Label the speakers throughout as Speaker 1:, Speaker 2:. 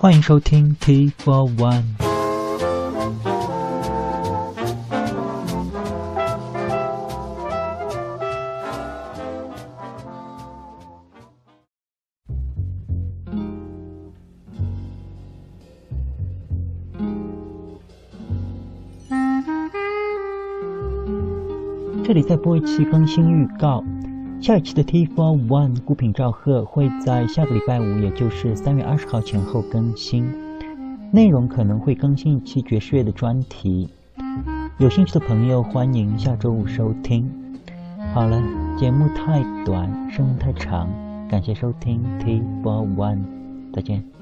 Speaker 1: 欢迎收听 T for One。这里再播一期更新预告。下一期的 T Four One 孤品赵贺会在下个礼拜五，也就是三月二十号前后更新。内容可能会更新一期爵士乐的专题，有兴趣的朋友欢迎下周五收听。好了，节目太短，声音太长，感谢收听 T Four One，再见。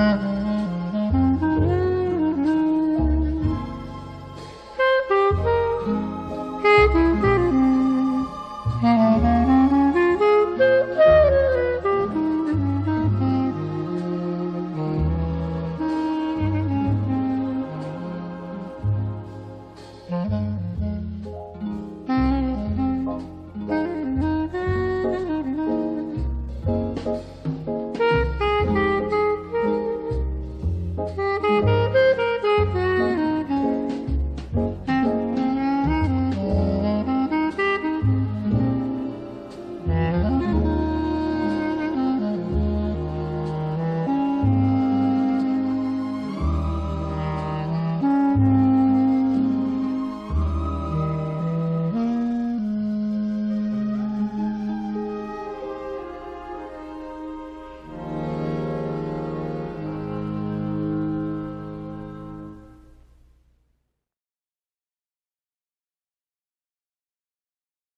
Speaker 1: Thank you.